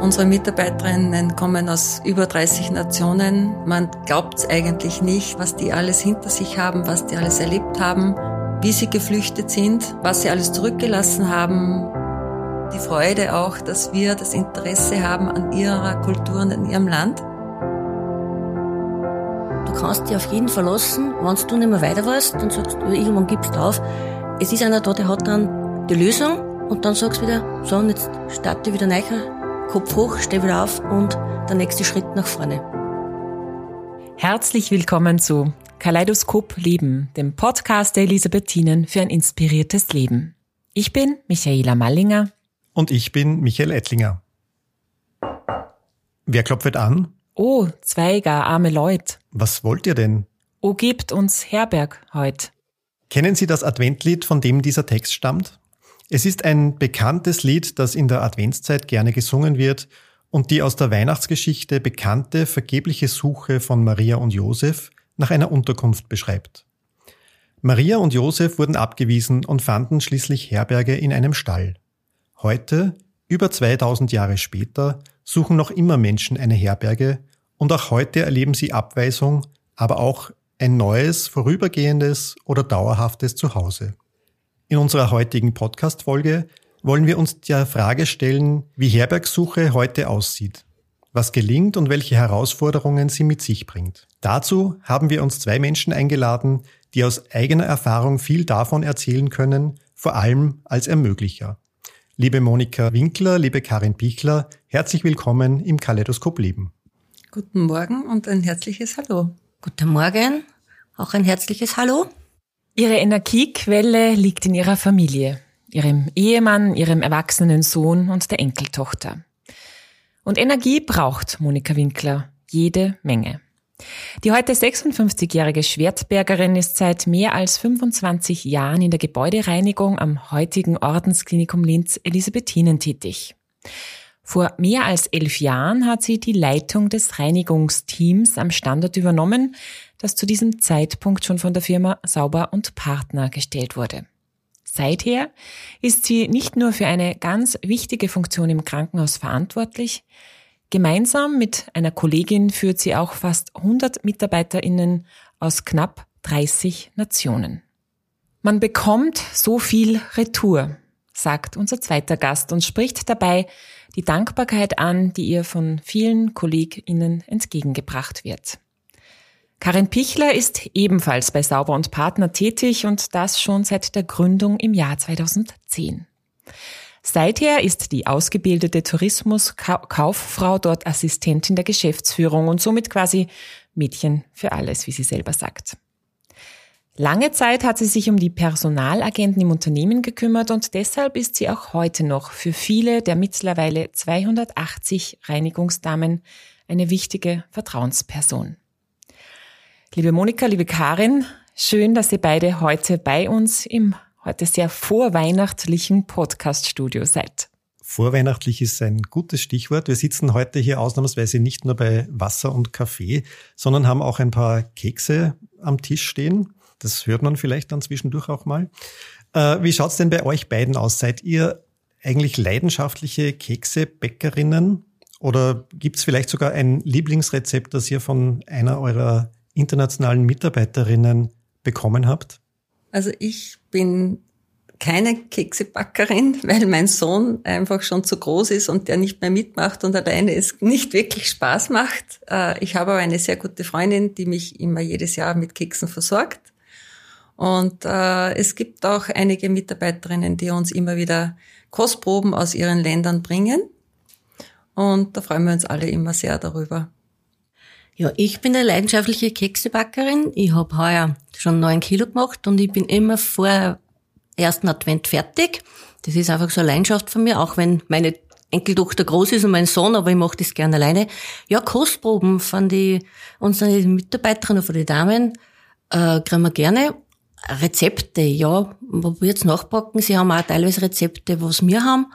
Unsere Mitarbeiterinnen kommen aus über 30 Nationen. Man glaubt es eigentlich nicht, was die alles hinter sich haben, was die alles erlebt haben, wie sie geflüchtet sind, was sie alles zurückgelassen haben. Die Freude auch, dass wir das Interesse haben an ihrer Kultur und an ihrem Land. Du kannst dich auf jeden verlassen, wenn du nicht mehr weiter weißt, dann sagst du, irgendwann gibst du auf. Es ist einer da, der hat dann die Lösung und dann sagst du wieder, so, und jetzt starte wieder neu Kopf hoch, steh wieder auf und der nächste Schritt nach vorne. Herzlich willkommen zu Kaleidoskop Leben, dem Podcast der Elisabethinen für ein inspiriertes Leben. Ich bin Michaela Mallinger. Und ich bin Michael Ettlinger. Wer klopft an? Oh, zwei gar arme Leute. Was wollt ihr denn? Oh, gebt uns Herberg heut. Kennen Sie das Adventlied, von dem dieser Text stammt? Es ist ein bekanntes Lied, das in der Adventszeit gerne gesungen wird und die aus der Weihnachtsgeschichte bekannte vergebliche Suche von Maria und Josef nach einer Unterkunft beschreibt. Maria und Josef wurden abgewiesen und fanden schließlich Herberge in einem Stall. Heute, über 2000 Jahre später, suchen noch immer Menschen eine Herberge und auch heute erleben sie Abweisung, aber auch ein neues, vorübergehendes oder dauerhaftes Zuhause. In unserer heutigen Podcast-Folge wollen wir uns der Frage stellen, wie Herbergsuche heute aussieht, was gelingt und welche Herausforderungen sie mit sich bringt. Dazu haben wir uns zwei Menschen eingeladen, die aus eigener Erfahrung viel davon erzählen können, vor allem als Ermöglicher. Liebe Monika Winkler, liebe Karin Pichler, herzlich willkommen im Kaleidoskop Leben. Guten Morgen und ein herzliches Hallo. Guten Morgen, auch ein herzliches Hallo. Ihre Energiequelle liegt in ihrer Familie, ihrem Ehemann, ihrem erwachsenen Sohn und der Enkeltochter. Und Energie braucht Monika Winkler jede Menge. Die heute 56-jährige Schwertbergerin ist seit mehr als 25 Jahren in der Gebäudereinigung am heutigen Ordensklinikum Linz Elisabethinen tätig. Vor mehr als elf Jahren hat sie die Leitung des Reinigungsteams am Standort übernommen, das zu diesem Zeitpunkt schon von der Firma Sauber und Partner gestellt wurde. Seither ist sie nicht nur für eine ganz wichtige Funktion im Krankenhaus verantwortlich, gemeinsam mit einer Kollegin führt sie auch fast 100 Mitarbeiterinnen aus knapp 30 Nationen. Man bekommt so viel Retour, sagt unser zweiter Gast und spricht dabei die Dankbarkeit an, die ihr von vielen KollegInnen entgegengebracht wird. Karin Pichler ist ebenfalls bei Sauber und Partner tätig und das schon seit der Gründung im Jahr 2010. Seither ist die ausgebildete Tourismuskauffrau dort Assistentin der Geschäftsführung und somit quasi Mädchen für alles, wie sie selber sagt. Lange Zeit hat sie sich um die Personalagenten im Unternehmen gekümmert und deshalb ist sie auch heute noch für viele der mittlerweile 280 Reinigungsdamen eine wichtige Vertrauensperson. Liebe Monika, liebe Karin, schön, dass ihr beide heute bei uns im heute sehr vorweihnachtlichen Podcast-Studio seid. Vorweihnachtlich ist ein gutes Stichwort. Wir sitzen heute hier ausnahmsweise nicht nur bei Wasser und Kaffee, sondern haben auch ein paar Kekse am Tisch stehen. Das hört man vielleicht dann zwischendurch auch mal. Äh, wie schaut's denn bei euch beiden aus? Seid ihr eigentlich leidenschaftliche Keksebäckerinnen? Oder gibt's vielleicht sogar ein Lieblingsrezept, das ihr von einer eurer internationalen Mitarbeiterinnen bekommen habt? Also ich bin keine Keksebackerin, weil mein Sohn einfach schon zu groß ist und der nicht mehr mitmacht und alleine es nicht wirklich Spaß macht. Äh, ich habe aber eine sehr gute Freundin, die mich immer jedes Jahr mit Keksen versorgt. Und äh, es gibt auch einige Mitarbeiterinnen, die uns immer wieder Kostproben aus ihren Ländern bringen. Und da freuen wir uns alle immer sehr darüber. Ja, ich bin eine leidenschaftliche Keksebackerin. Ich habe heuer schon neun Kilo gemacht und ich bin immer vor ersten Advent fertig. Das ist einfach so eine Leidenschaft von mir, auch wenn meine Enkeltochter groß ist und mein Sohn, aber ich mache das gerne alleine. Ja, Kostproben von die unseren Mitarbeiterinnen, von den Damen, äh, kriegen wir gerne. Rezepte, ja, man jetzt nachpacken. Sie haben auch teilweise Rezepte, was wir haben,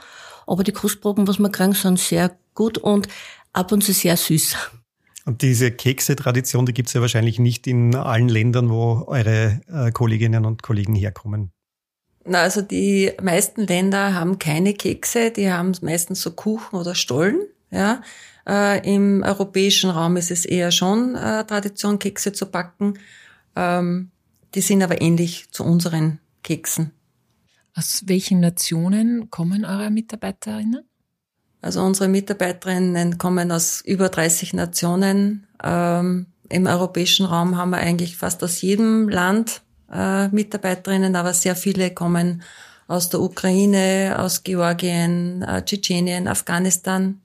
aber die Kostproben, was wir kriegen, sind sehr gut und ab und zu sehr süß. Und diese Kekse-Tradition, die gibt's ja wahrscheinlich nicht in allen Ländern, wo eure äh, Kolleginnen und Kollegen herkommen. Na, also die meisten Länder haben keine Kekse, die haben meistens so Kuchen oder Stollen. Ja, äh, Im europäischen Raum ist es eher schon äh, Tradition, Kekse zu backen. Ähm, die sind aber ähnlich zu unseren Keksen. Aus welchen Nationen kommen eure Mitarbeiterinnen? Also unsere Mitarbeiterinnen kommen aus über 30 Nationen. Ähm, Im europäischen Raum haben wir eigentlich fast aus jedem Land äh, Mitarbeiterinnen, aber sehr viele kommen aus der Ukraine, aus Georgien, äh, Tschetschenien, Afghanistan,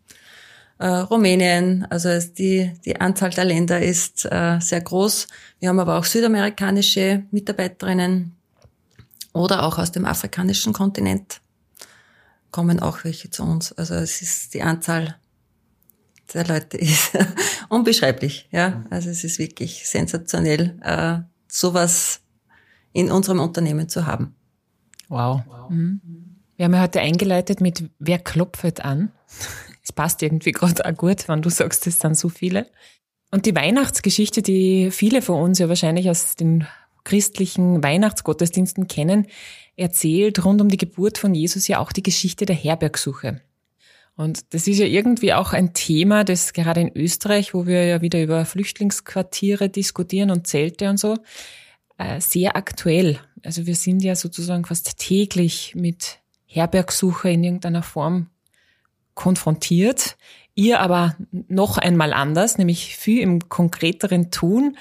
äh, Rumänien. Also die, die Anzahl der Länder ist äh, sehr groß. Wir haben aber auch südamerikanische Mitarbeiterinnen oder auch aus dem afrikanischen Kontinent kommen auch welche zu uns. Also es ist die Anzahl der Leute ist unbeschreiblich. Ja, also es ist wirklich sensationell, äh, sowas in unserem Unternehmen zu haben. Wow. Mhm. Wir haben ja heute eingeleitet mit Wer klopft an? Es passt irgendwie gerade auch gut, wenn du sagst, es sind so viele. Und die Weihnachtsgeschichte, die viele von uns ja wahrscheinlich aus den christlichen Weihnachtsgottesdiensten kennen, erzählt rund um die Geburt von Jesus ja auch die Geschichte der Herbergsuche. Und das ist ja irgendwie auch ein Thema, das gerade in Österreich, wo wir ja wieder über Flüchtlingsquartiere diskutieren und Zelte und so, äh, sehr aktuell. Also wir sind ja sozusagen fast täglich mit Herbergsuche in irgendeiner Form konfrontiert. Ihr aber noch einmal anders, nämlich viel im konkreteren Tun.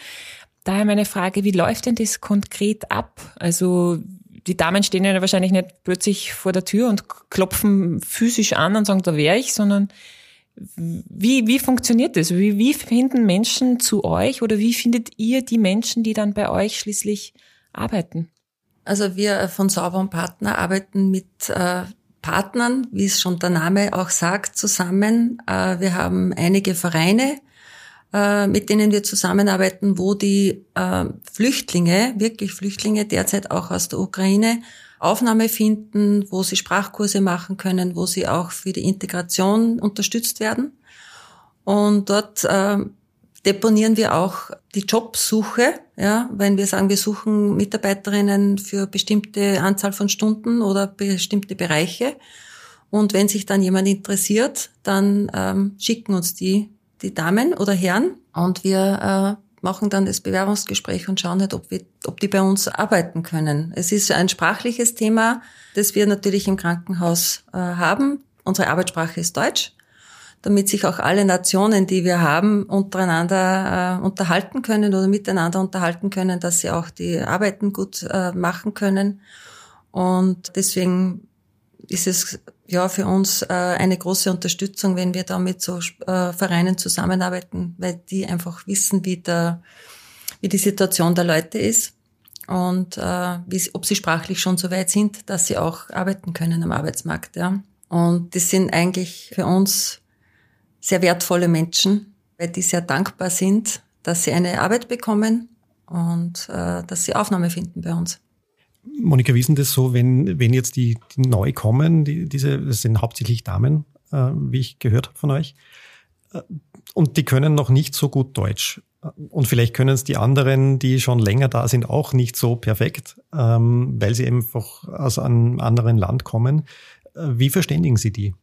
Daher meine Frage, wie läuft denn das konkret ab? Also die Damen stehen ja wahrscheinlich nicht plötzlich vor der Tür und klopfen physisch an und sagen, da wäre ich, sondern wie, wie funktioniert das? Wie, wie finden Menschen zu euch oder wie findet ihr die Menschen, die dann bei euch schließlich arbeiten? Also wir von Sauber und Partner arbeiten mit äh, Partnern, wie es schon der Name auch sagt, zusammen. Äh, wir haben einige Vereine, äh, mit denen wir zusammenarbeiten, wo die äh, Flüchtlinge, wirklich Flüchtlinge derzeit auch aus der Ukraine, Aufnahme finden, wo sie Sprachkurse machen können, wo sie auch für die Integration unterstützt werden. Und dort äh, deponieren wir auch die Jobsuche, ja, wenn wir sagen, wir suchen Mitarbeiterinnen für bestimmte Anzahl von Stunden oder bestimmte Bereiche. Und wenn sich dann jemand interessiert, dann ähm, schicken uns die die Damen oder Herren und wir äh, machen dann das Bewerbungsgespräch und schauen nicht, ob, wir, ob die bei uns arbeiten können. Es ist ein sprachliches Thema, das wir natürlich im Krankenhaus äh, haben. Unsere Arbeitssprache ist Deutsch, damit sich auch alle Nationen, die wir haben, untereinander äh, unterhalten können oder miteinander unterhalten können, dass sie auch die Arbeiten gut äh, machen können. Und deswegen ist es ja für uns äh, eine große Unterstützung, wenn wir da mit so äh, Vereinen zusammenarbeiten, weil die einfach wissen, wie der, wie die Situation der Leute ist und äh, wie, ob sie sprachlich schon so weit sind, dass sie auch arbeiten können am Arbeitsmarkt. Ja. Und das sind eigentlich für uns sehr wertvolle Menschen, weil die sehr dankbar sind, dass sie eine Arbeit bekommen und äh, dass sie Aufnahme finden bei uns. Monika, denn das so, wenn, wenn jetzt die, die neu kommen, die, diese, das sind hauptsächlich Damen, äh, wie ich gehört habe von euch, äh, und die können noch nicht so gut Deutsch. Und vielleicht können es die anderen, die schon länger da sind, auch nicht so perfekt, ähm, weil sie einfach aus einem anderen Land kommen. Äh, wie verständigen Sie die?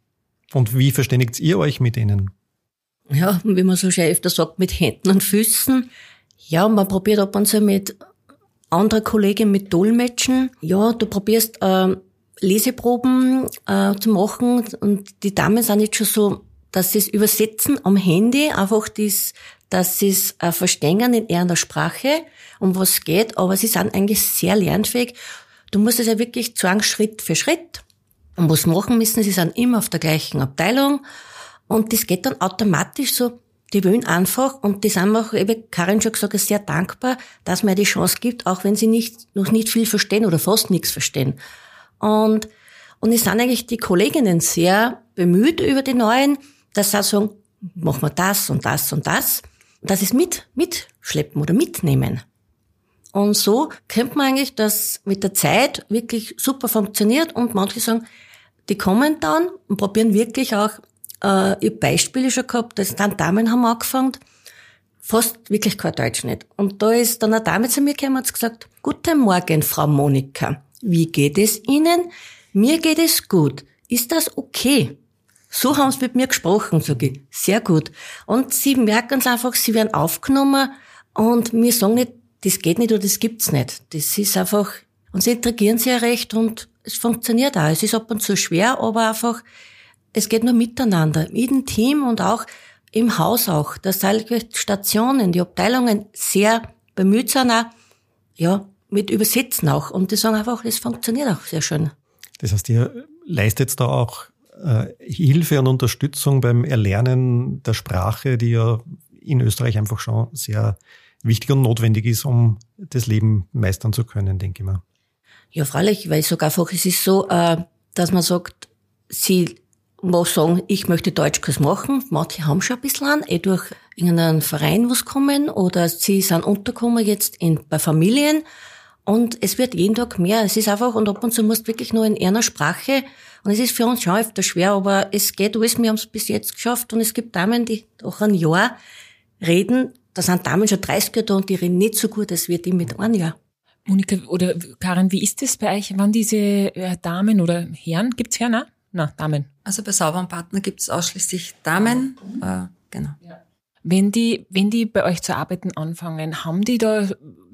Und wie verständigt ihr euch mit denen? Ja, wie man so schön öfter sagt, mit Händen und Füßen. Ja, man probiert ab und zu mit andere Kollegin mit Dolmetschen. Ja, du probierst äh, Leseproben äh, zu machen und die Damen sind jetzt schon so, dass sie es übersetzen am Handy, einfach das, dass sie es äh, verstehen in ihrer Sprache, um was geht, aber sie sind eigentlich sehr lernfähig. Du musst es ja wirklich sagen, Schritt für Schritt. Und was machen müssen, sie sind immer auf der gleichen Abteilung. Und das geht dann automatisch so die wollen einfach, und die sind auch, eben Karin schon gesagt, sehr dankbar, dass man die Chance gibt, auch wenn sie nicht, noch nicht viel verstehen oder fast nichts verstehen. Und, und es sind eigentlich die Kolleginnen sehr bemüht über die Neuen, dass sie sagen, machen wir das und das und das. Und das ist mit, mitschleppen oder mitnehmen. Und so könnte man eigentlich, dass mit der Zeit wirklich super funktioniert und manche sagen, die kommen dann und probieren wirklich auch äh, ich Beispiele schon gehabt, dass dann Damen haben angefangen, fast wirklich kein Deutsch nicht. Und da ist dann eine Dame zu mir gekommen und hat gesagt, Guten Morgen, Frau Monika. Wie geht es Ihnen? Mir geht es gut. Ist das okay? So haben sie mit mir gesprochen, sage ich. Sehr gut. Und sie merken es einfach, sie werden aufgenommen und mir sagen nicht, das geht nicht oder das gibt's nicht. Das ist einfach, und sie intrigieren sehr recht und es funktioniert auch. Es ist ab und zu schwer, aber einfach, es geht nur miteinander. In Team und auch im Haus auch. Dass die Stationen, die Abteilungen sehr bemüht sind auch, ja, mit Übersetzen auch. Und die sagen einfach, es funktioniert auch sehr schön. Das heißt, ihr leistet da auch äh, Hilfe und Unterstützung beim Erlernen der Sprache, die ja in Österreich einfach schon sehr wichtig und notwendig ist, um das Leben meistern zu können, denke ich mal. Ja, freilich, weil sogar einfach, es ist so, äh, dass man sagt, sie muss sagen, ich möchte Deutschkurs machen. Manche haben schon ein bisschen an, eh durch irgendeinen Verein was kommen oder sie sind untergekommen jetzt in, bei Familien und es wird jeden Tag mehr. Es ist einfach, und ab und zu musst du wirklich nur in einer Sprache und es ist für uns schon öfter schwer, aber es geht alles, wir haben es bis jetzt geschafft und es gibt Damen, die auch ein Jahr reden, da sind Damen schon 30 da und die reden nicht so gut, als wir die mit einem Jahr. Monika oder Karin, wie ist das bei euch? Wann diese äh, Damen oder Herren, gibt's Herren? Na, na Damen. Also bei Sauberen Partner gibt's ausschließlich Damen, äh, genau. Ja. Wenn die, wenn die bei euch zu arbeiten anfangen, haben die da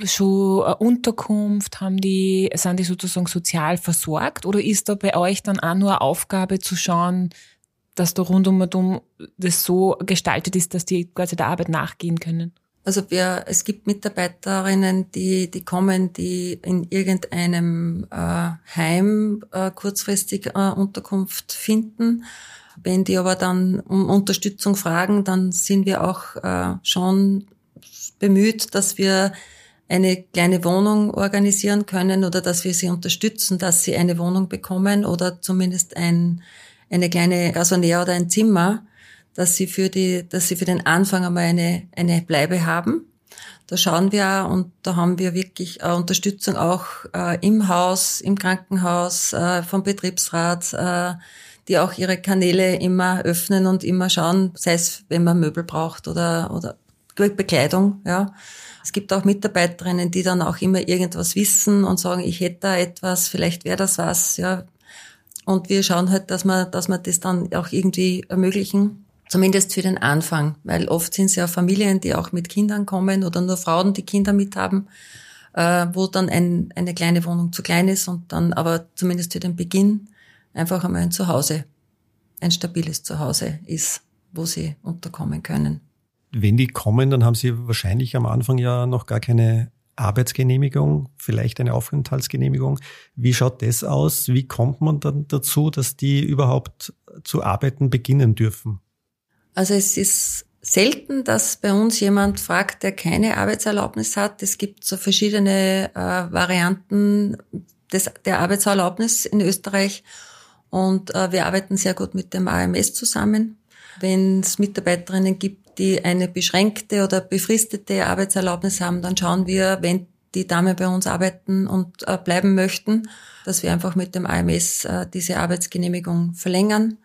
schon eine Unterkunft, haben die, sind die sozusagen sozial versorgt oder ist da bei euch dann auch nur eine Aufgabe zu schauen, dass da rund um und um das so gestaltet ist, dass die quasi der Arbeit nachgehen können? Also wir, es gibt Mitarbeiterinnen, die, die kommen, die in irgendeinem äh, Heim äh, kurzfristig äh, Unterkunft finden. Wenn die aber dann um Unterstützung fragen, dann sind wir auch äh, schon bemüht, dass wir eine kleine Wohnung organisieren können oder dass wir sie unterstützen, dass sie eine Wohnung bekommen oder zumindest ein, eine kleine Gasonär oder ein Zimmer dass sie für die, dass sie für den Anfang einmal eine, eine Bleibe haben. Da schauen wir und da haben wir wirklich äh, Unterstützung auch äh, im Haus, im Krankenhaus, äh, vom Betriebsrat, äh, die auch ihre Kanäle immer öffnen und immer schauen, sei es, wenn man Möbel braucht oder, oder Bekleidung, ja. Es gibt auch Mitarbeiterinnen, die dann auch immer irgendwas wissen und sagen, ich hätte da etwas, vielleicht wäre das was, ja. Und wir schauen halt, dass wir, dass wir das dann auch irgendwie ermöglichen. Zumindest für den Anfang, weil oft sind es ja Familien, die auch mit Kindern kommen oder nur Frauen, die Kinder mit haben, äh, wo dann ein, eine kleine Wohnung zu klein ist und dann aber zumindest für den Beginn einfach einmal ein Zuhause, ein stabiles Zuhause ist, wo sie unterkommen können. Wenn die kommen, dann haben sie wahrscheinlich am Anfang ja noch gar keine Arbeitsgenehmigung, vielleicht eine Aufenthaltsgenehmigung. Wie schaut das aus? Wie kommt man dann dazu, dass die überhaupt zu arbeiten beginnen dürfen? Also es ist selten, dass bei uns jemand fragt, der keine Arbeitserlaubnis hat. Es gibt so verschiedene äh, Varianten des, der Arbeitserlaubnis in Österreich und äh, wir arbeiten sehr gut mit dem AMS zusammen. Wenn es Mitarbeiterinnen gibt, die eine beschränkte oder befristete Arbeitserlaubnis haben, dann schauen wir, wenn die Damen bei uns arbeiten und äh, bleiben möchten, dass wir einfach mit dem AMS äh, diese Arbeitsgenehmigung verlängern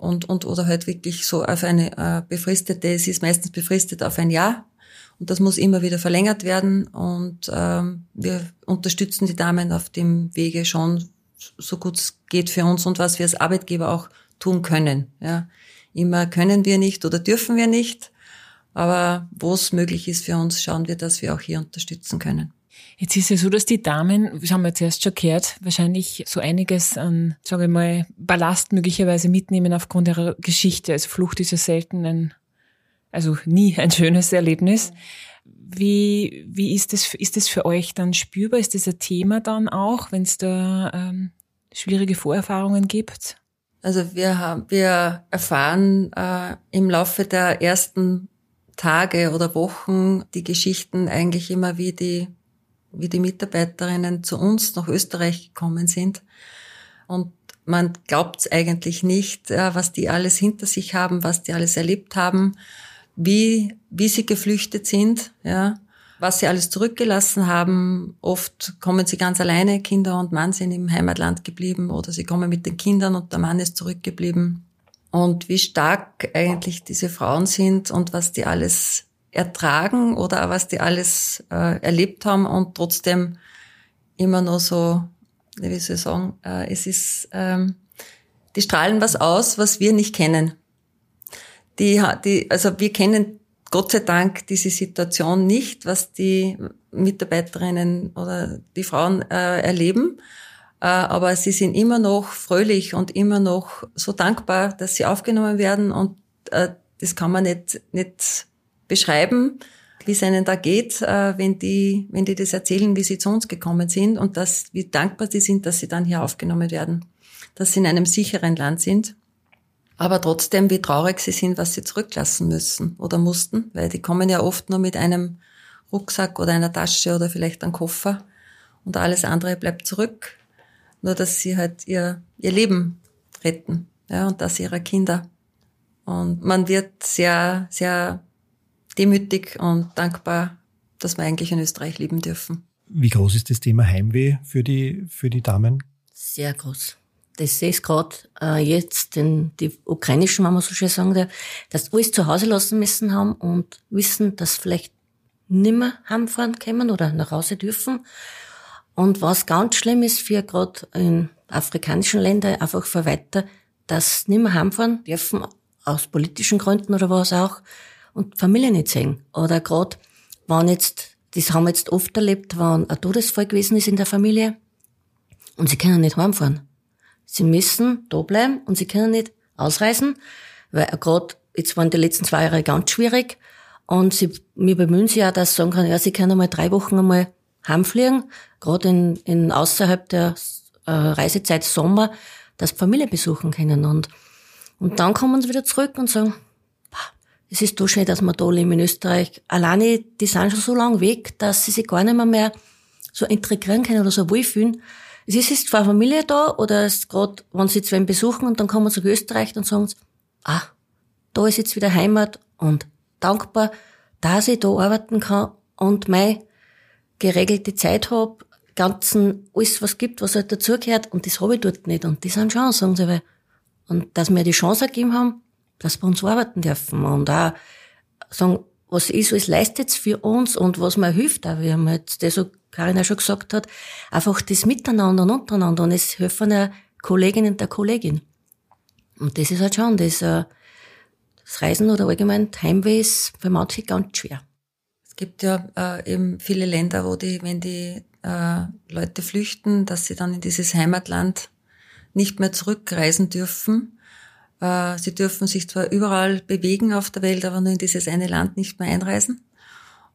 und, und oder halt wirklich so auf eine äh, befristete, es ist meistens befristet auf ein Jahr und das muss immer wieder verlängert werden und ähm, wir unterstützen die Damen auf dem Wege schon so gut es geht für uns und was wir als Arbeitgeber auch tun können. Ja. Immer können wir nicht oder dürfen wir nicht, aber wo es möglich ist für uns, schauen wir, dass wir auch hier unterstützen können. Jetzt ist es so, dass die Damen, das haben wir zuerst schon gehört, wahrscheinlich so einiges an, sage ich mal, Ballast möglicherweise mitnehmen aufgrund ihrer Geschichte. Also Flucht ist ja selten ein, also nie ein schönes Erlebnis. Wie, wie ist das, ist das für euch dann spürbar? Ist das ein Thema dann auch, wenn es da ähm, schwierige Vorerfahrungen gibt? Also wir haben, wir erfahren äh, im Laufe der ersten Tage oder Wochen die Geschichten eigentlich immer, wie die wie die Mitarbeiterinnen zu uns nach Österreich gekommen sind. Und man glaubt es eigentlich nicht, was die alles hinter sich haben, was die alles erlebt haben, wie, wie sie geflüchtet sind, ja, was sie alles zurückgelassen haben. Oft kommen sie ganz alleine, Kinder und Mann sind im Heimatland geblieben oder sie kommen mit den Kindern und der Mann ist zurückgeblieben. Und wie stark eigentlich diese Frauen sind und was die alles ertragen oder was die alles äh, erlebt haben und trotzdem immer noch so, wie soll ich sagen, äh, es ist, ähm, die strahlen was aus, was wir nicht kennen. Die, die, also wir kennen Gott sei Dank diese Situation nicht, was die Mitarbeiterinnen oder die Frauen äh, erleben. Äh, aber sie sind immer noch fröhlich und immer noch so dankbar, dass sie aufgenommen werden. Und äh, das kann man nicht, nicht beschreiben, wie es ihnen da geht, äh, wenn die, wenn die das erzählen, wie sie zu uns gekommen sind und dass, wie dankbar sie sind, dass sie dann hier aufgenommen werden, dass sie in einem sicheren Land sind. Aber trotzdem, wie traurig sie sind, was sie zurücklassen müssen oder mussten, weil die kommen ja oft nur mit einem Rucksack oder einer Tasche oder vielleicht einem Koffer und alles andere bleibt zurück. Nur, dass sie halt ihr, ihr Leben retten, ja, und das ihrer Kinder. Und man wird sehr, sehr demütig und dankbar, dass wir eigentlich in Österreich leben dürfen. Wie groß ist das Thema Heimweh für die, für die Damen? Sehr groß. Das sehe ich gerade äh, jetzt, denn die ukrainischen, wenn man so schön sagen, dass alles zu Hause lassen müssen haben und wissen, dass vielleicht nimmer heimfahren können oder nach Hause dürfen. Und was ganz schlimm ist für gerade in afrikanischen Ländern, einfach für weiter, dass nimmer heimfahren dürfen, aus politischen Gründen oder was auch, und Familie nicht sehen. Oder gerade, wenn jetzt, das haben wir jetzt oft erlebt, wenn ein Todesfall gewesen ist in der Familie und sie können nicht heimfahren. Sie müssen da bleiben und sie können nicht ausreisen, weil gerade jetzt waren die letzten zwei Jahre ganz schwierig und sie, wir bemühen sich ja, dass sie sagen können, ja, sie können einmal drei Wochen einmal heimfliegen, gerade in, in außerhalb der äh, Reisezeit Sommer, dass Familie besuchen können und und dann kommen sie wieder zurück und sagen, es ist so schön, dass wir da leben in Österreich. Alleine, die sind schon so lang weg, dass sie sich gar nicht mehr, mehr so integrieren können oder so wohlfühlen. Es ist jetzt zwar Familie da oder es gerade, wenn sie zwei besuchen und dann kommen sie nach Österreich und sagen sie, ah, da ist jetzt wieder Heimat und dankbar, dass ich da arbeiten kann und meine geregelte Zeit habe, ganzen, alles was gibt, was halt dazugehört und das habe ich dort nicht. Und die sind schon, sagen sie, weil, und dass wir die Chance gegeben haben, dass wir uns arbeiten dürfen und auch sagen, was ist, was leistet für uns und was mir hilft auch, wie man jetzt das so Karin auch schon gesagt hat, einfach das Miteinander und untereinander und es helfen ja Kolleginnen der Kollegin. Und das ist halt schon, das, äh, das Reisen oder allgemein Heimweh ist für manche ganz schwer. Es gibt ja äh, eben viele Länder, wo die, wenn die äh, Leute flüchten, dass sie dann in dieses Heimatland nicht mehr zurückreisen dürfen sie dürfen sich zwar überall bewegen auf der Welt, aber nur in dieses eine Land nicht mehr einreisen.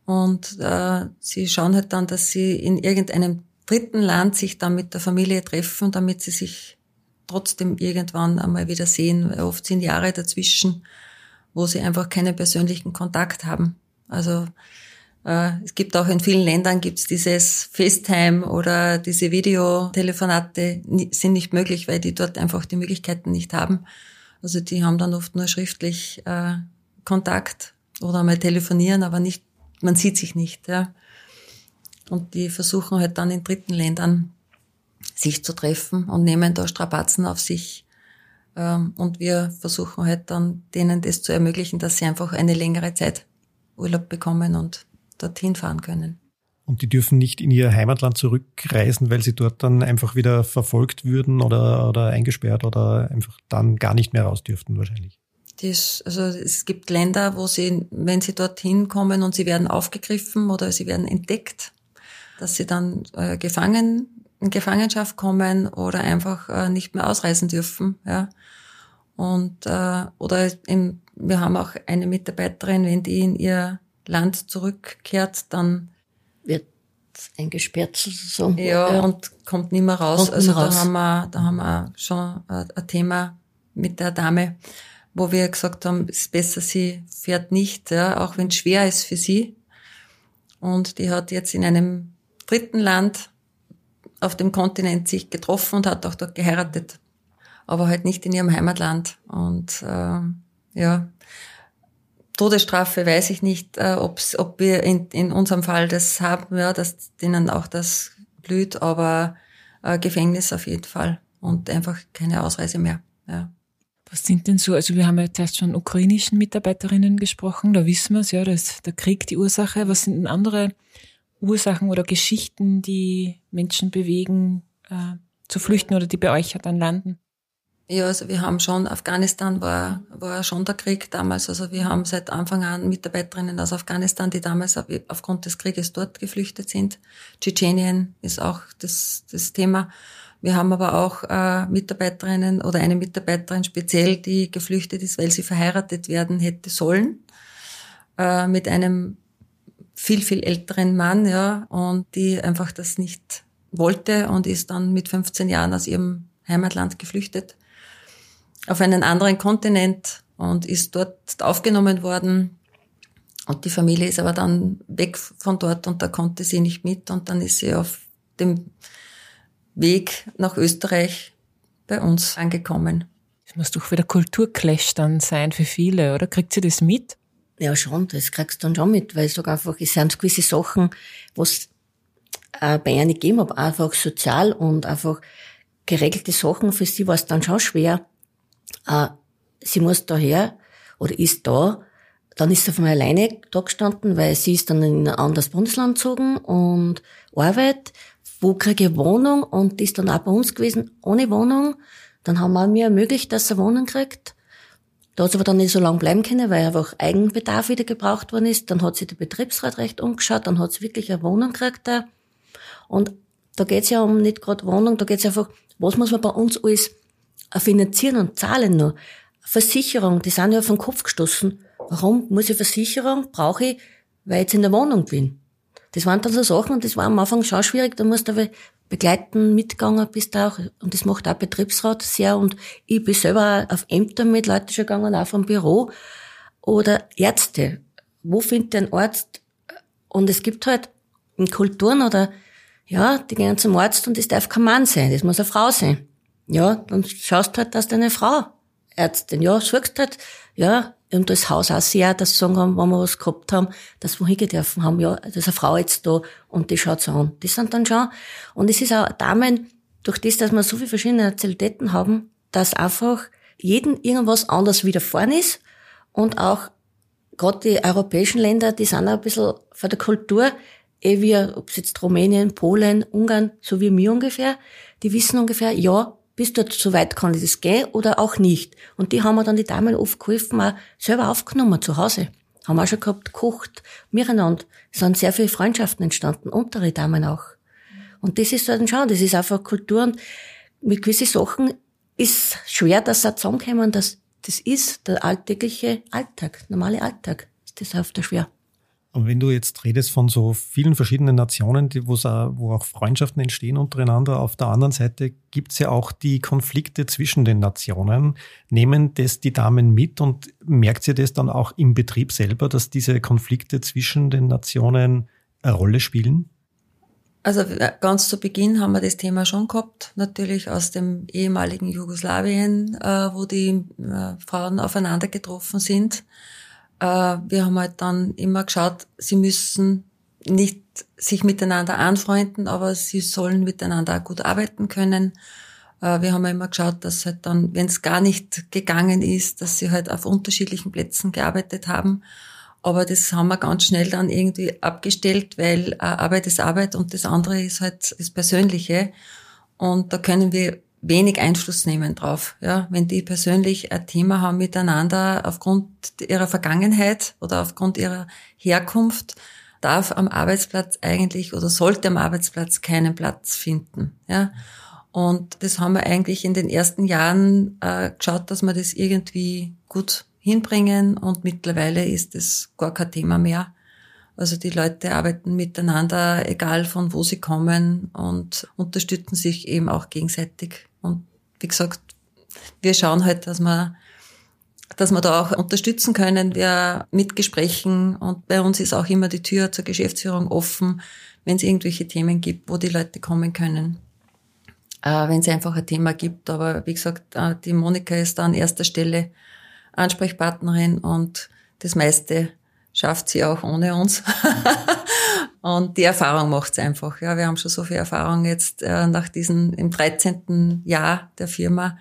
Und äh, sie schauen halt dann, dass sie in irgendeinem dritten Land sich dann mit der Familie treffen, damit sie sich trotzdem irgendwann einmal wieder sehen. Oft sind Jahre dazwischen, wo sie einfach keinen persönlichen Kontakt haben. Also äh, es gibt auch in vielen Ländern gibt's dieses FaceTime oder diese Videotelefonate sind nicht möglich, weil die dort einfach die Möglichkeiten nicht haben. Also die haben dann oft nur schriftlich äh, Kontakt oder mal telefonieren, aber nicht, man sieht sich nicht. Ja. Und die versuchen halt dann in dritten Ländern sich zu treffen und nehmen da Strapazen auf sich. Ähm, und wir versuchen halt dann denen das zu ermöglichen, dass sie einfach eine längere Zeit Urlaub bekommen und dorthin fahren können. Und die dürfen nicht in ihr Heimatland zurückreisen, weil sie dort dann einfach wieder verfolgt würden oder, oder eingesperrt oder einfach dann gar nicht mehr raus dürften wahrscheinlich. Das, also es gibt Länder, wo sie, wenn sie dorthin kommen und sie werden aufgegriffen oder sie werden entdeckt, dass sie dann äh, gefangen in Gefangenschaft kommen oder einfach äh, nicht mehr ausreisen dürfen. Ja. Und äh, oder im, wir haben auch eine Mitarbeiterin, wenn die in ihr Land zurückkehrt, dann wird eingesperrt sozusagen. Ja, und kommt nicht mehr raus. Also da raus. haben wir, da haben wir schon ein Thema mit der Dame, wo wir gesagt haben, es ist besser, sie fährt nicht, ja, auch wenn es schwer ist für sie. Und die hat jetzt in einem dritten Land auf dem Kontinent sich getroffen und hat auch dort geheiratet. Aber halt nicht in ihrem Heimatland. Und äh, ja, Todesstrafe weiß ich nicht, äh, ob's, ob wir in, in unserem Fall das haben, ja, dass denen auch das blüht, aber äh, Gefängnis auf jeden Fall und einfach keine Ausreise mehr. Ja. Was sind denn so, also wir haben ja zuerst von ukrainischen Mitarbeiterinnen gesprochen, da wissen wir es, ja, da ist der Krieg die Ursache. Was sind denn andere Ursachen oder Geschichten, die Menschen bewegen, äh, zu flüchten oder die bei euch dann landen? Ja, also wir haben schon, Afghanistan war, war schon der Krieg damals. Also wir haben seit Anfang an Mitarbeiterinnen aus Afghanistan, die damals aufgrund des Krieges dort geflüchtet sind. Tschetschenien ist auch das, das Thema. Wir haben aber auch äh, Mitarbeiterinnen oder eine Mitarbeiterin speziell, die geflüchtet ist, weil sie verheiratet werden hätte sollen, äh, mit einem viel, viel älteren Mann, ja, und die einfach das nicht wollte und ist dann mit 15 Jahren aus ihrem Heimatland geflüchtet auf einen anderen Kontinent und ist dort aufgenommen worden. Und die Familie ist aber dann weg von dort und da konnte sie nicht mit und dann ist sie auf dem Weg nach Österreich bei uns angekommen. Das muss doch wieder Kulturclash dann sein für viele, oder? Kriegt sie das mit? Ja, schon, das kriegst du dann schon mit, weil es doch einfach, es sind gewisse Sachen, was äh, bei ihr nicht gegeben habe, einfach sozial und einfach geregelte Sachen, für sie war es dann schon schwer, äh, sie muss daher oder ist da. Dann ist sie von mir alleine da gestanden, weil sie ist dann in ein anderes Bundesland gezogen und Arbeit. Wo kriege ich Wohnung? Und ist dann auch bei uns gewesen, ohne Wohnung. Dann haben wir mir ermöglicht, dass sie Wohnung kriegt. Da hat sie aber dann nicht so lange bleiben können, weil einfach Eigenbedarf wieder gebraucht worden ist. Dann hat sie der Betriebsrat recht umgeschaut, dann hat sie wirklich eine Wohnung gekriegt. Da. Und da geht's ja um nicht gerade Wohnung, da geht's einfach, was muss man bei uns alles finanzieren und zahlen noch. Versicherung, die sind ja auf den Kopf gestoßen. Warum muss ich Versicherung? Brauche ich, weil ich jetzt in der Wohnung bin. Das waren dann so Sachen und das war am Anfang schon schwierig. Da musst du aber begleiten, mitgegangen bist auch. Und das macht auch Betriebsrat sehr. Und ich bin selber auf Ämter mit Leuten schon gegangen, auch vom Büro. Oder Ärzte. Wo findet ein Arzt? Und es gibt halt in Kulturen oder, ja, die gehen zum Arzt und das darf kein Mann sein, das muss eine Frau sein. Ja, dann schaust halt, dass deine Frau Ärztin, ja, suchst halt, ja, und das Haus auch sehr, dass sie sagen haben, wenn wir was gehabt haben, dass wir hingedürfen haben, ja, da ist eine Frau jetzt da und die schaut's an. Die sind dann schon, und es ist auch Damen, durch das, dass wir so viele verschiedene Nationalitäten haben, dass einfach jeden irgendwas anders widerfahren ist und auch gerade die europäischen Länder, die sind auch ein bisschen von der Kultur, eh wie, ob es jetzt Rumänien, Polen, Ungarn, so wie mir ungefähr, die wissen ungefähr, ja, bis dort so weit kann ich das gehen oder auch nicht. Und die haben mir dann die Damen oft geholfen, auch selber aufgenommen zu Hause. Haben auch schon gehabt, gekocht, miteinander. Es sind sehr viele Freundschaften entstanden, unter die Damen auch. Und das ist dann schon, das ist einfach Kultur und mit gewissen Sachen ist schwer, dass sie zusammenkommen, dass das ist der alltägliche Alltag, normale Alltag. Ist das oft schwer. Und wenn du jetzt redest von so vielen verschiedenen Nationen, die, wo auch Freundschaften entstehen untereinander, auf der anderen Seite gibt es ja auch die Konflikte zwischen den Nationen. Nehmen das die Damen mit und merkt ihr das dann auch im Betrieb selber, dass diese Konflikte zwischen den Nationen eine Rolle spielen? Also äh, ganz zu Beginn haben wir das Thema schon gehabt, natürlich aus dem ehemaligen Jugoslawien, äh, wo die äh, Frauen aufeinander getroffen sind. Äh, wir haben halt dann immer geschaut, sie müssen nicht sich miteinander anfreunden, aber sie sollen miteinander auch gut arbeiten können. Äh, wir haben immer geschaut, dass halt dann, wenn es gar nicht gegangen ist, dass sie halt auf unterschiedlichen Plätzen gearbeitet haben. Aber das haben wir ganz schnell dann irgendwie abgestellt, weil äh, Arbeit ist Arbeit und das andere ist halt das Persönliche. Und da können wir wenig Einfluss nehmen drauf. Ja, wenn die persönlich ein Thema haben miteinander aufgrund ihrer Vergangenheit oder aufgrund ihrer Herkunft, darf am Arbeitsplatz eigentlich oder sollte am Arbeitsplatz keinen Platz finden. Ja, und das haben wir eigentlich in den ersten Jahren äh, geschaut, dass wir das irgendwie gut hinbringen und mittlerweile ist es gar kein Thema mehr. Also die Leute arbeiten miteinander, egal von wo sie kommen und unterstützen sich eben auch gegenseitig. Und wie gesagt, wir schauen halt, dass wir, dass wir da auch unterstützen können, wir mit Gesprächen und bei uns ist auch immer die Tür zur Geschäftsführung offen, wenn es irgendwelche Themen gibt, wo die Leute kommen können. Äh, wenn es einfach ein Thema gibt. Aber wie gesagt, äh, die Monika ist da an erster Stelle Ansprechpartnerin und das meiste schafft sie auch ohne uns. und die Erfahrung macht's einfach. Ja, wir haben schon so viel Erfahrung jetzt äh, nach diesem im 13. Jahr der Firma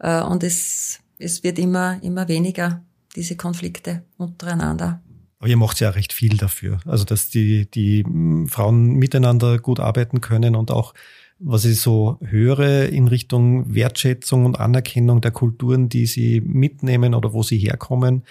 äh, und es es wird immer immer weniger diese Konflikte untereinander. Aber ihr macht ja recht viel dafür, also dass die die Frauen miteinander gut arbeiten können und auch was ich so höre in Richtung Wertschätzung und Anerkennung der Kulturen, die Sie mitnehmen oder wo Sie herkommen.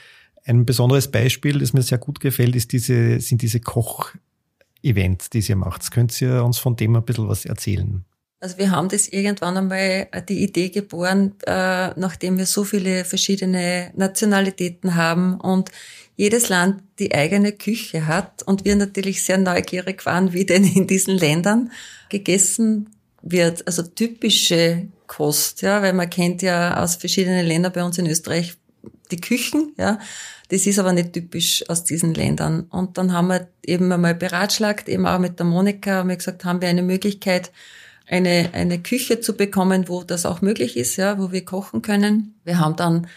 Ein besonderes Beispiel, das mir sehr gut gefällt, ist diese, sind diese Koch-Events, die Sie macht. Könnt ihr uns von dem ein bisschen was erzählen? Also wir haben das irgendwann einmal äh, die Idee geboren, äh, nachdem wir so viele verschiedene Nationalitäten haben und jedes Land die eigene Küche hat und wir natürlich sehr neugierig waren, wie denn in diesen Ländern gegessen wird. Also typische Kost, ja, weil man kennt ja aus verschiedenen Ländern bei uns in Österreich die Küchen, ja. Das ist aber nicht typisch aus diesen Ländern. Und dann haben wir eben einmal beratschlagt, eben auch mit der Monika, haben wir gesagt, haben wir eine Möglichkeit, eine, eine Küche zu bekommen, wo das auch möglich ist, ja, wo wir kochen können. Wir haben dann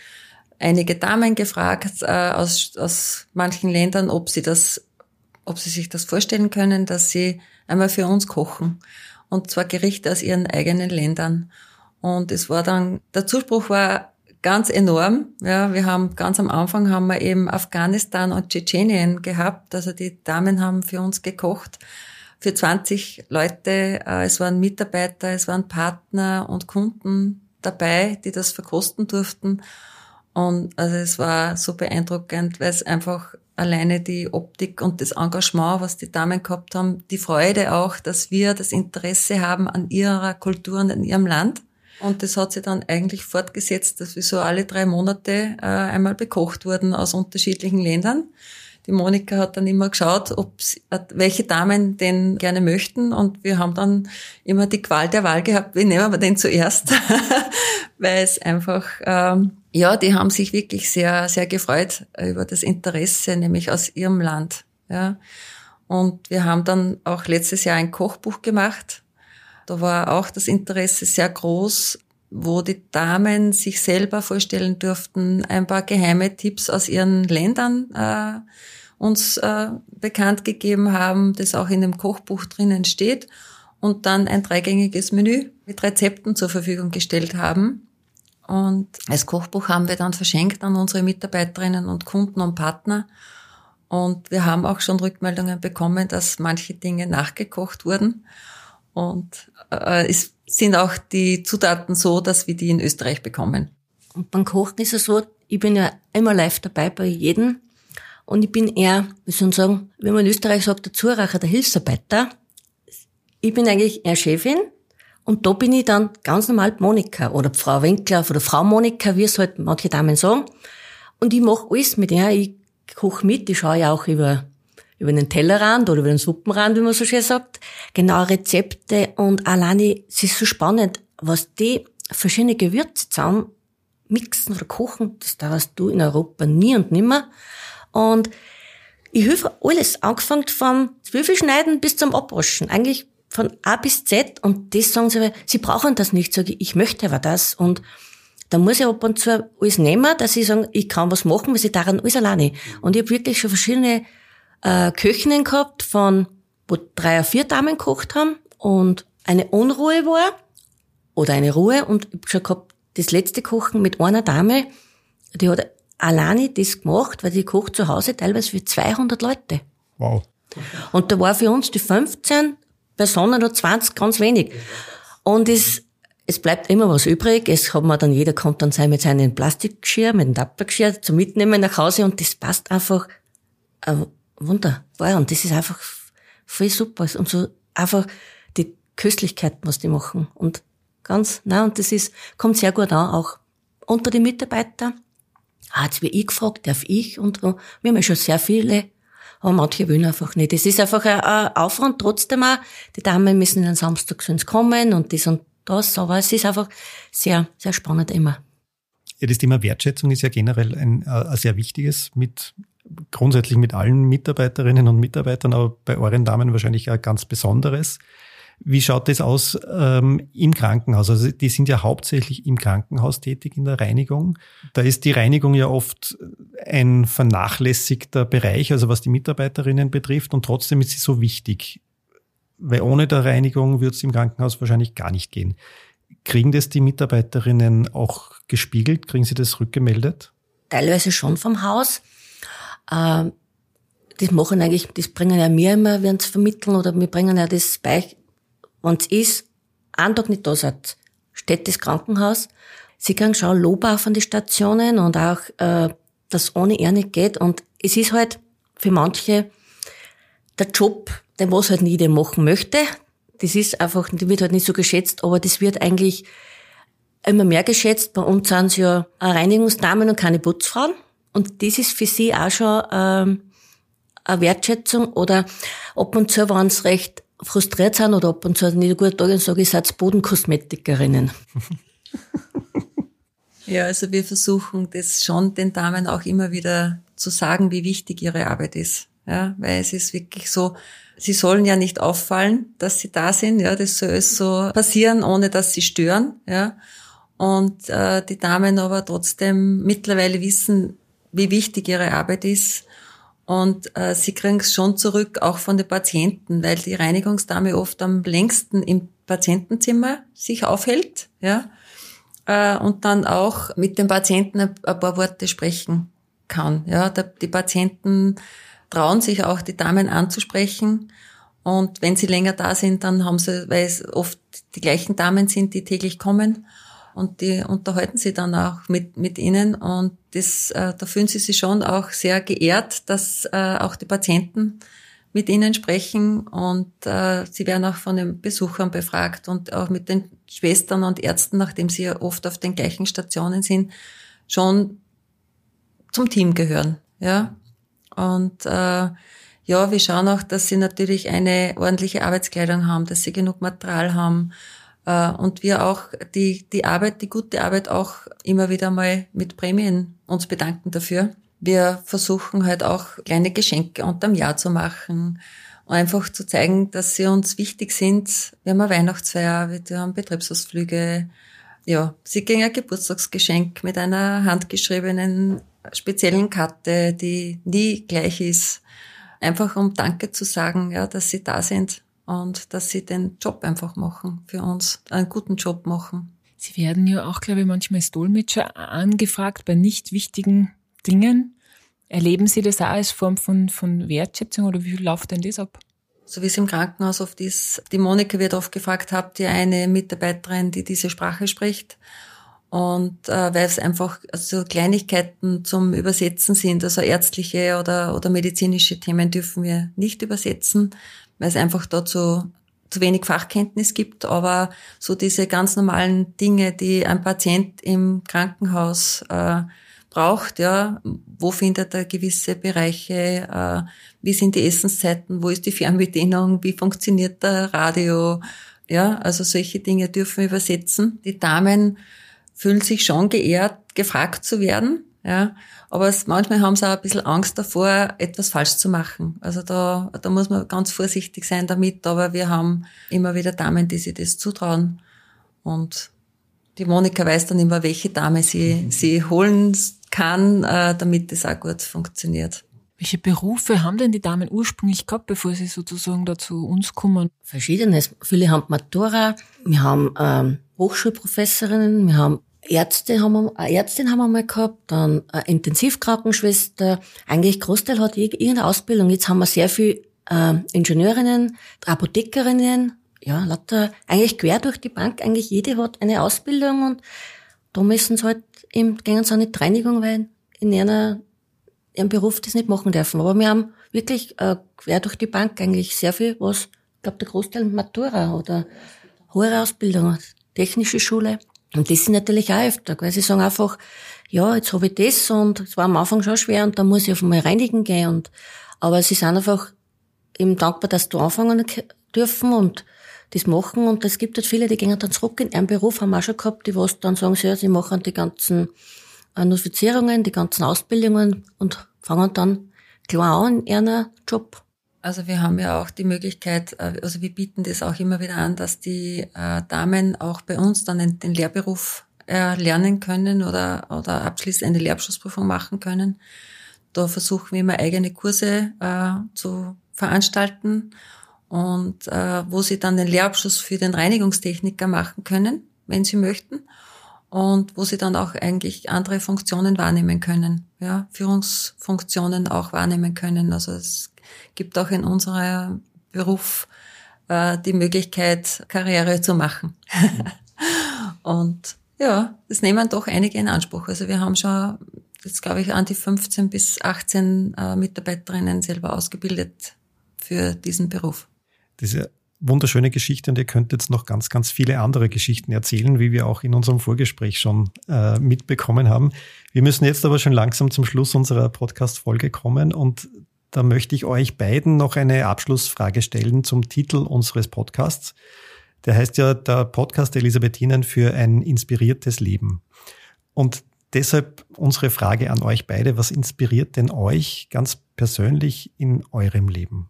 einige Damen gefragt äh, aus, aus manchen Ländern, ob sie das, ob sie sich das vorstellen können, dass sie einmal für uns kochen. Und zwar Gerichte aus ihren eigenen Ländern. Und es war dann, der Zuspruch war ganz enorm. Ja, wir haben ganz am Anfang haben wir eben Afghanistan und Tschetschenien gehabt. Also die Damen haben für uns gekocht für 20 Leute. Äh, es waren Mitarbeiter, es waren Partner und Kunden dabei, die das verkosten durften. Und also es war so beeindruckend, weil es einfach alleine die Optik und das Engagement, was die Damen gehabt haben, die Freude auch, dass wir das Interesse haben an ihrer Kultur und an ihrem Land. Und das hat sich dann eigentlich fortgesetzt, dass wir so alle drei Monate äh, einmal bekocht wurden aus unterschiedlichen Ländern die Monika hat dann immer geschaut, ob äh, welche Damen denn gerne möchten und wir haben dann immer die Qual der Wahl gehabt, wie nehmen wir den zuerst, weil es einfach ähm, ja, die haben sich wirklich sehr sehr gefreut über das Interesse, nämlich aus ihrem Land, ja. Und wir haben dann auch letztes Jahr ein Kochbuch gemacht. Da war auch das Interesse sehr groß, wo die Damen sich selber vorstellen durften, ein paar geheime Tipps aus ihren Ländern äh, uns äh, bekannt gegeben haben, das auch in dem Kochbuch drinnen steht und dann ein dreigängiges Menü mit Rezepten zur Verfügung gestellt haben. Und als Kochbuch haben wir dann verschenkt an unsere Mitarbeiterinnen und Kunden und Partner. Und wir haben auch schon Rückmeldungen bekommen, dass manche Dinge nachgekocht wurden. Und äh, es sind auch die Zutaten so, dass wir die in Österreich bekommen. Und beim Kochen ist es so, ich bin ja immer live dabei bei jedem. Und ich bin eher, wie soll man sagen, wie man in Österreich sagt, der Zuracher, der Hilfsarbeiter. Ich bin eigentlich eher Chefin. Und da bin ich dann ganz normal Monika oder Frau Winkler oder Frau Monika, wie es halt manche Damen sagen. Und ich mache alles mit ihr. Ich koche mit, ich schaue ja auch über über den Tellerrand oder über den Suppenrand, wie man so schön sagt, genau Rezepte und alleine, es ist so spannend, was die verschiedene Gewürze zusammen mixen oder kochen, das darfst du in Europa nie und nimmer. Und ich helfe alles, angefangen vom Zwiebelschneiden bis zum Abwaschen, eigentlich von A bis Z. Und das sagen sie, sie brauchen das nicht, sage ich, ich möchte aber das. Und da muss ich ab und zu alles nehmen, dass ich sagen, ich kann was machen, weil ich daran alles alleine. Und ich habe wirklich schon verschiedene äh, Köchinnen gehabt, von wo drei oder vier Damen gekocht haben und eine Unruhe war oder eine Ruhe und ich hab schon gehabt, das letzte Kochen mit einer Dame, die hat alleine das gemacht, weil die kocht zu Hause teilweise für 200 Leute. Wow. Und da war für uns die 15 Personen oder 20 ganz wenig. Und es, es bleibt immer was übrig. Es hat man dann, jeder kommt dann sein mit seinem Plastikgeschirr, mit dem Tappergeschirr zum Mitnehmen nach Hause und das passt einfach äh, wunderbar. Und das ist einfach voll super. Und so einfach die Köstlichkeit, was die machen. Und ganz, na, und das ist, kommt sehr gut an, auch unter die Mitarbeiter. Ah, jetzt wie ich gefragt, darf ich? Und wir haben ja schon sehr viele, aber manche wollen einfach nicht. Es ist einfach ein, ein Aufwand trotzdem auch. Die Damen müssen dann Samstag sonst kommen und das und das, aber es ist einfach sehr, sehr spannend immer. Ja, das Thema Wertschätzung ist ja generell ein, ein sehr wichtiges mit grundsätzlich mit allen Mitarbeiterinnen und Mitarbeitern, aber bei euren Damen wahrscheinlich ein ganz besonderes. Wie schaut das aus ähm, im Krankenhaus? Also die sind ja hauptsächlich im Krankenhaus tätig in der Reinigung. Da ist die Reinigung ja oft ein vernachlässigter Bereich, also was die Mitarbeiterinnen betrifft, und trotzdem ist sie so wichtig. Weil ohne der Reinigung wird es im Krankenhaus wahrscheinlich gar nicht gehen. Kriegen das die Mitarbeiterinnen auch gespiegelt? Kriegen sie das rückgemeldet? Teilweise schon vom Haus. Ähm, das machen eigentlich, das bringen ja mir immer, wenn sie vermitteln oder wir bringen ja das bei, wenn es ist, einen Tag nicht da seid, steht das Krankenhaus. Sie kriegen schon Lob auch von den Stationen und auch, äh, dass ohne er nicht geht. Und es ist halt für manche der Job, den was halt nie jeder machen möchte. Das ist einfach, die wird halt nicht so geschätzt, aber das wird eigentlich immer mehr geschätzt. Bei uns sind es ja Reinigungsdamen und keine Putzfrauen. Und das ist für sie auch schon ähm, eine Wertschätzung oder ab und zu, wenn sie recht frustriert sind oder ab und zu nicht gut da sage ich, seid Bodenkosmetikerinnen. Ja, also wir versuchen das schon den Damen auch immer wieder zu sagen, wie wichtig ihre Arbeit ist. Ja, weil es ist wirklich so, sie sollen ja nicht auffallen, dass sie da sind. Ja, das soll so passieren, ohne dass sie stören. Ja, und äh, die Damen aber trotzdem mittlerweile wissen, wie wichtig ihre Arbeit ist. Und äh, sie kriegen es schon zurück, auch von den Patienten, weil die Reinigungsdame oft am längsten im Patientenzimmer sich aufhält, ja, äh, und dann auch mit dem Patienten ein, ein paar Worte sprechen kann. Ja, der, die Patienten trauen sich auch, die Damen anzusprechen. Und wenn sie länger da sind, dann haben sie, weil es oft die gleichen Damen sind, die täglich kommen, und die unterhalten sie dann auch mit, mit ihnen und das, äh, da fühlen sie sich schon auch sehr geehrt, dass äh, auch die Patienten mit ihnen sprechen und äh, sie werden auch von den Besuchern befragt und auch mit den Schwestern und Ärzten, nachdem sie ja oft auf den gleichen Stationen sind, schon zum Team gehören. Ja. Und äh, ja, wir schauen auch, dass sie natürlich eine ordentliche Arbeitskleidung haben, dass sie genug Material haben, und wir auch die, die Arbeit, die gute Arbeit auch immer wieder mal mit Prämien uns bedanken dafür. Wir versuchen halt auch kleine Geschenke unterm Jahr zu machen, um einfach zu zeigen, dass sie uns wichtig sind. Wir haben eine Weihnachtsfeier, wir haben Betriebsausflüge. Ja, sie kriegen ein Geburtstagsgeschenk mit einer handgeschriebenen speziellen Karte, die nie gleich ist. Einfach um Danke zu sagen, ja, dass sie da sind und dass sie den Job einfach machen für uns, einen guten Job machen. Sie werden ja auch, glaube ich, manchmal als Dolmetscher angefragt bei nicht wichtigen Dingen. Erleben Sie das auch als Form von, von Wertschätzung oder wie läuft denn das ab? So wie es im Krankenhaus oft ist. Die Monika wird oft gefragt, habt ihr eine Mitarbeiterin, die diese Sprache spricht? Und äh, weil es einfach also Kleinigkeiten zum Übersetzen sind, also ärztliche oder, oder medizinische Themen dürfen wir nicht übersetzen weil es einfach dazu zu wenig Fachkenntnis gibt, aber so diese ganz normalen Dinge, die ein Patient im Krankenhaus äh, braucht, ja, wo findet er gewisse Bereiche, äh, wie sind die Essenszeiten, wo ist die Fernbedienung, wie funktioniert der Radio, ja, also solche Dinge dürfen wir übersetzen. Die Damen fühlen sich schon geehrt, gefragt zu werden, ja, aber es, manchmal haben sie auch ein bisschen Angst davor, etwas falsch zu machen. Also da, da muss man ganz vorsichtig sein damit, aber wir haben immer wieder Damen, die sich das zutrauen. Und die Monika weiß dann immer, welche Dame sie, mhm. sie holen kann, äh, damit das auch gut funktioniert. Welche Berufe haben denn die Damen ursprünglich gehabt, bevor sie sozusagen da zu uns kommen? Verschiedenes. Viele haben Matura, wir haben ähm, Hochschulprofessorinnen, wir haben Ärzte haben wir, eine Ärztin haben wir mal gehabt, dann eine Intensivkrankenschwester. Eigentlich Großteil hat irgendeine Ausbildung. Jetzt haben wir sehr viel äh, Ingenieurinnen, Apothekerinnen, ja, lauter, eigentlich quer durch die Bank. Eigentlich jede hat eine Ausbildung und da müssen sie halt eben, gehen sie auch nicht Reinigung, weil in einer, ihrem Beruf das nicht machen dürfen. Aber wir haben wirklich äh, quer durch die Bank eigentlich sehr viel, was, ich glaube, der Großteil Matura oder hohe Ausbildung, technische Schule. Und das sind natürlich auch öfter, weil sie sagen einfach, ja, jetzt habe ich das und es war am Anfang schon schwer und dann muss ich auf einmal reinigen gehen. Und, aber sie sind einfach eben dankbar, dass du anfangen dürfen und das machen. Und es gibt halt viele, die gehen dann zurück in ihren Beruf, haben wir auch schon gehabt, die was dann sagen, ja, sie machen die ganzen äh, Notifizierungen, die ganzen Ausbildungen und fangen dann klar an in ihren Job. Also wir haben ja auch die Möglichkeit, äh, also wir bieten das auch immer wieder an, dass die äh, Damen auch bei uns dann den, Lehrberuf äh, lernen können oder, oder abschließend eine Lehrabschlussprüfung machen können. Da versuchen wir immer eigene Kurse äh, zu veranstalten und wo sie dann den Lehrabschluss für den Reinigungstechniker machen können, wenn sie möchten und wo sie dann auch eigentlich andere Funktionen wahrnehmen können, ja, Führungsfunktionen auch wahrnehmen können. Also es gibt auch in unserem Beruf äh, die Möglichkeit, Karriere zu machen. und ja, das nehmen doch einige in Anspruch. Also wir haben schon jetzt, glaube ich, an die 15 bis 18 äh, Mitarbeiterinnen selber ausgebildet für diesen Beruf. Diese wunderschöne Geschichte und ihr könnt jetzt noch ganz, ganz viele andere Geschichten erzählen, wie wir auch in unserem Vorgespräch schon äh, mitbekommen haben. Wir müssen jetzt aber schon langsam zum Schluss unserer Podcast-Folge kommen und da möchte ich euch beiden noch eine Abschlussfrage stellen zum Titel unseres Podcasts. Der heißt ja der Podcast Elisabethinen für ein inspiriertes Leben. Und deshalb unsere Frage an euch beide. Was inspiriert denn euch ganz persönlich in eurem Leben?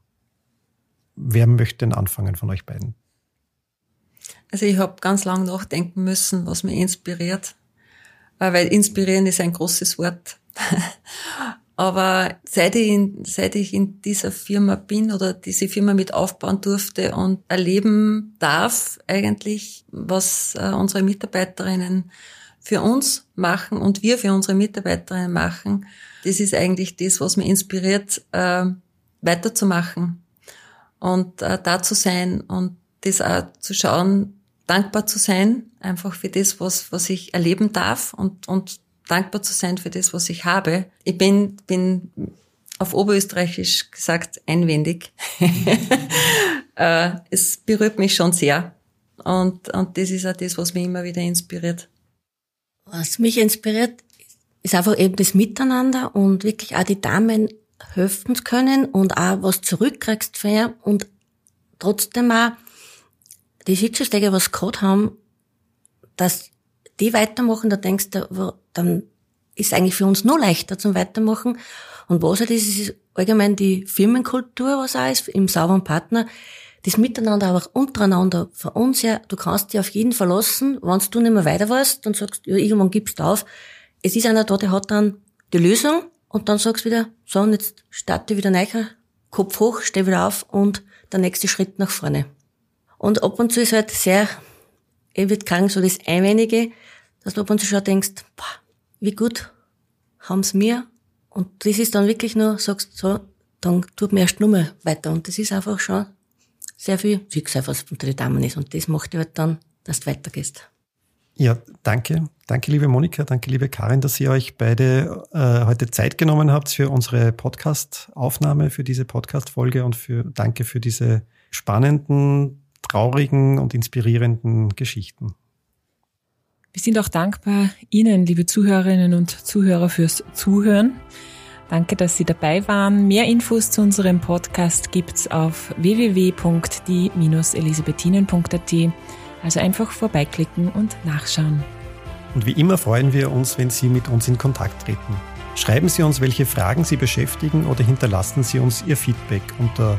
Wer möchte denn anfangen von euch beiden? Also ich habe ganz lange nachdenken müssen, was mich inspiriert. Weil inspirieren ist ein großes Wort. Aber seit ich, in, seit ich in dieser Firma bin oder diese Firma mit aufbauen durfte und erleben darf eigentlich, was äh, unsere Mitarbeiterinnen für uns machen und wir für unsere Mitarbeiterinnen machen, das ist eigentlich das, was mich inspiriert, äh, weiterzumachen und äh, da zu sein und das auch zu schauen, dankbar zu sein, einfach für das, was, was ich erleben darf und, und dankbar zu sein für das, was ich habe. Ich bin, bin auf Oberösterreichisch gesagt einwendig. äh, es berührt mich schon sehr. Und, und das ist auch das, was mich immer wieder inspiriert. Was mich inspiriert, ist einfach eben das Miteinander und wirklich auch die Damen helfen können und auch was zurückkriegst von ihr und trotzdem auch die Schicksalsschläge, was gehabt haben, dass die weitermachen, da denkst du, dann ist eigentlich für uns noch leichter zum Weitermachen. Und was halt ist, ist allgemein die Firmenkultur, was auch ist, im sauberen Partner, das Miteinander aber auch untereinander von uns her, du kannst dich auf jeden verlassen, wenn du nicht mehr weiter weißt, dann sagst du, ja, irgendwann gibst du auf. Es ist einer da, der hat dann die Lösung und dann sagst du wieder, so, und jetzt starte wieder neu, Kopf hoch, steh wieder auf und der nächste Schritt nach vorne. Und ab und zu ist halt sehr, ich würde sagen, so das Einwenige, dass du ab und zu schon denkst, boah, wie gut haben's mir. Und das ist dann wirklich nur, sagst so, dann tut mir erst nur mal weiter. Und das ist einfach schon sehr viel Schicksal, was unter den Damen ist. Und das macht halt dann, dass du weitergehst. Ja, danke. Danke, liebe Monika, danke, liebe Karin, dass ihr euch beide äh, heute Zeit genommen habt für unsere Podcast-Aufnahme, für diese Podcast-Folge und für, danke für diese spannenden, traurigen und inspirierenden Geschichten. Wir sind auch dankbar Ihnen, liebe Zuhörerinnen und Zuhörer, fürs Zuhören. Danke, dass Sie dabei waren. Mehr Infos zu unserem Podcast gibt's auf www.die-elisabethinen.at. Also einfach vorbeiklicken und nachschauen. Und wie immer freuen wir uns, wenn Sie mit uns in Kontakt treten. Schreiben Sie uns, welche Fragen Sie beschäftigen oder hinterlassen Sie uns Ihr Feedback unter